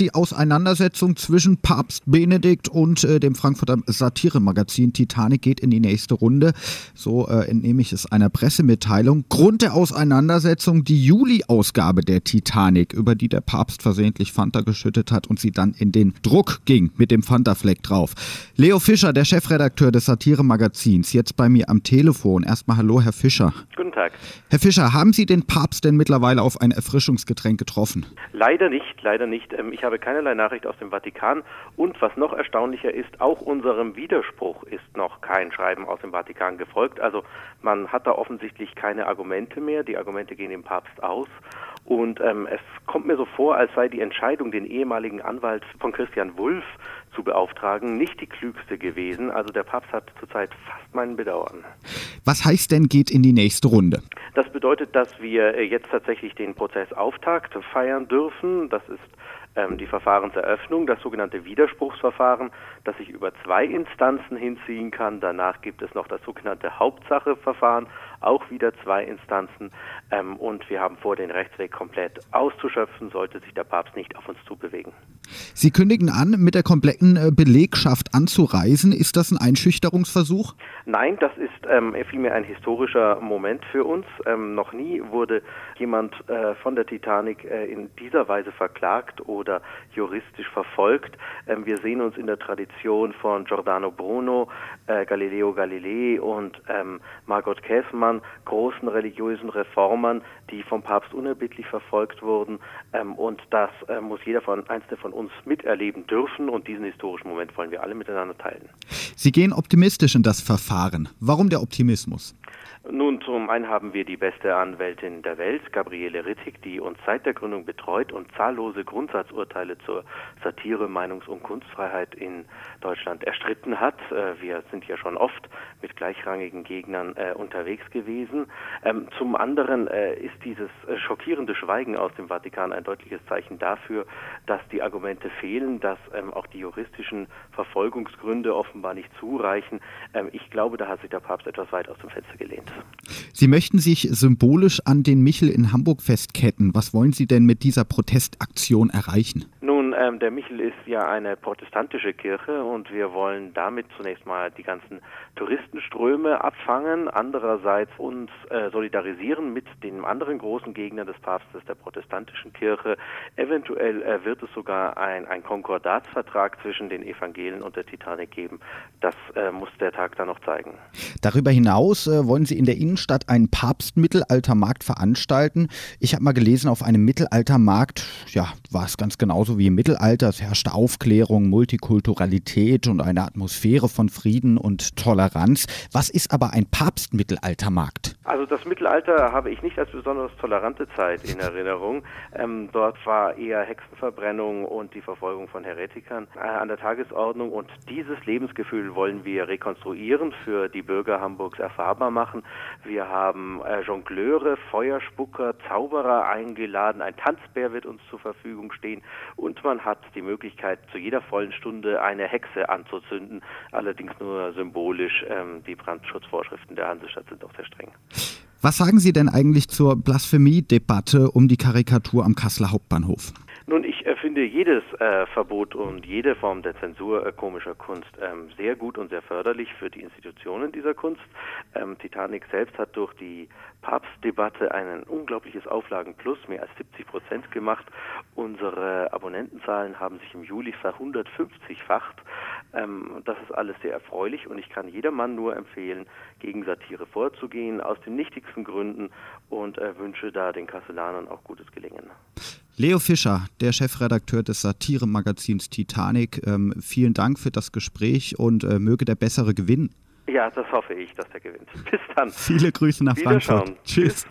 die Auseinandersetzung zwischen Papst Benedikt und äh, dem Frankfurter Satiremagazin Titanic geht in die nächste Runde. So äh, entnehme ich es einer Pressemitteilung. Grund der Auseinandersetzung die Juli-Ausgabe der Titanic, über die der Papst versehentlich Fanta geschüttet hat und sie dann in den Druck ging mit dem Fanta-Fleck drauf. Leo Fischer, der Chefredakteur des Satiremagazins, jetzt bei mir am Telefon. Erstmal hallo, Herr Fischer. Guten Tag. Herr Fischer, haben Sie den Papst denn mittlerweile auf ein Erfrischungsgetränk getroffen? Leider nicht, leider nicht. Ähm, ich habe keinerlei Nachricht aus dem Vatikan und was noch erstaunlicher ist, auch unserem Widerspruch ist noch kein Schreiben aus dem Vatikan gefolgt. Also man hat da offensichtlich keine Argumente mehr. Die Argumente gehen dem Papst aus. Und ähm, es kommt mir so vor, als sei die Entscheidung, den ehemaligen Anwalt von Christian Wulff zu beauftragen, nicht die klügste gewesen. Also der Papst hat zurzeit fast meinen Bedauern. Was heißt denn, geht in die nächste Runde? Das bedeutet, dass wir äh, jetzt tatsächlich den Prozessauftakt feiern dürfen. Das ist ähm, die Verfahrenseröffnung, das sogenannte Widerspruchsverfahren, das sich über zwei Instanzen hinziehen kann. Danach gibt es noch das sogenannte Hauptsacheverfahren, auch wieder zwei Instanzen. Ähm, und wir haben vor, den Rechtsweg komplett auszuschöpfen, sollte sich der Papst nicht auf uns zubewegen. Sie kündigen an, mit der kompletten äh, Belegschaft anzureisen. Ist das ein Einschüchterungsversuch? Nein, das ist ähm, vielmehr ein historischer Moment für uns. Ähm, noch nie wurde jemand äh, von der Titanic äh, in dieser Weise verklagt oder juristisch verfolgt. Ähm, wir sehen uns in der Tradition von Giordano Bruno, äh, Galileo Galilei und ähm, Margot Käßmann, großen religiösen Reformern, die vom Papst unerbittlich verfolgt wurden. Ähm, und das äh, muss jeder von einzelne von uns miterleben dürfen. Und diesen historischen Moment wollen wir alle miteinander teilen. Sie gehen optimistisch in das Verfahren. Warum der Optimismus? Nun, zum einen haben wir die beste Anwältin der Welt, Gabriele Rittig, die uns seit der Gründung betreut und zahllose Grundsatzurteile zur Satire, Meinungs- und Kunstfreiheit in Deutschland erstritten hat. Äh, wir sind ja schon oft mit gleichrangigen Gegnern äh, unterwegs gewesen. Ähm, zum anderen äh, ist dieses schockierende Schweigen aus dem Vatikan ein deutliches Zeichen dafür, dass die Argumente fehlen, dass ähm, auch die juristischen Verfolgungsgründe offenbar nicht zureichen. Ähm, ich glaube, da hat sich der Papst etwas weit aus dem Fenster gelehnt. Sie möchten sich symbolisch an den Michel in Hamburg festketten. Was wollen Sie denn mit dieser Protestaktion erreichen? Nun, ähm, der Michel ist ja eine protestantische Kirche und wir wollen damit zunächst mal die ganzen Touristenströme abfangen, andererseits uns äh, solidarisieren mit den anderen großen Gegnern des Papstes, der protestantischen Kirche. Eventuell äh, wird es sogar ein, ein Konkordatsvertrag zwischen den Evangelien und der Titanic geben. Das äh, muss der Tag dann noch zeigen. Darüber hinaus äh, wollen Sie in der Innenstadt einen Papstmittelaltermarkt veranstalten. Ich habe mal gelesen, auf einem Mittelaltermarkt, ja, war es ganz genauso wie im Mittelalter. Es herrschte Aufklärung, Multikulturalität und eine Atmosphäre von Frieden und Toleranz. Was ist aber ein Papstmittelaltermarkt? Also das Mittelalter habe ich nicht als besonders tolerante Zeit in Erinnerung. Ähm, dort war eher Hexenverbrennung und die Verfolgung von Heretikern äh, an der Tagesordnung und dieses Lebensgefühl wollen wir rekonstruieren, für die Bürger Hamburgs erfahrbar machen. Wir haben äh, Jongleure, Feuerspucker, Zauberer eingeladen, ein Tanzbär wird uns zur Verfügung stehen und man hat die Möglichkeit, zu jeder vollen Stunde eine Hexe anzuzünden, allerdings nur symbolisch. Ähm, die Brandschutzvorschriften der Hansestadt sind auch sehr streng. Was sagen Sie denn eigentlich zur Blasphemie-Debatte um die Karikatur am Kasseler Hauptbahnhof? Ich äh, finde jedes äh, Verbot und jede Form der Zensur äh, komischer Kunst ähm, sehr gut und sehr förderlich für die Institutionen dieser Kunst. Ähm, Titanic selbst hat durch die Papstdebatte ein unglaubliches Auflagenplus, mehr als 70 Prozent gemacht. Unsere Abonnentenzahlen haben sich im Juli verhundertfünfzigfacht. Ähm, das ist alles sehr erfreulich und ich kann jedermann nur empfehlen, gegen Satire vorzugehen, aus den nichtigsten Gründen und äh, wünsche da den Kasselanern auch gutes Gelingen. Leo Fischer, der Chefredakteur des Satiremagazins Titanic, ähm, vielen Dank für das Gespräch und äh, möge der Bessere gewinnen. Ja, das hoffe ich, dass der gewinnt. Bis dann. Viele Grüße nach Frankfurt. Tschüss. Tschüss.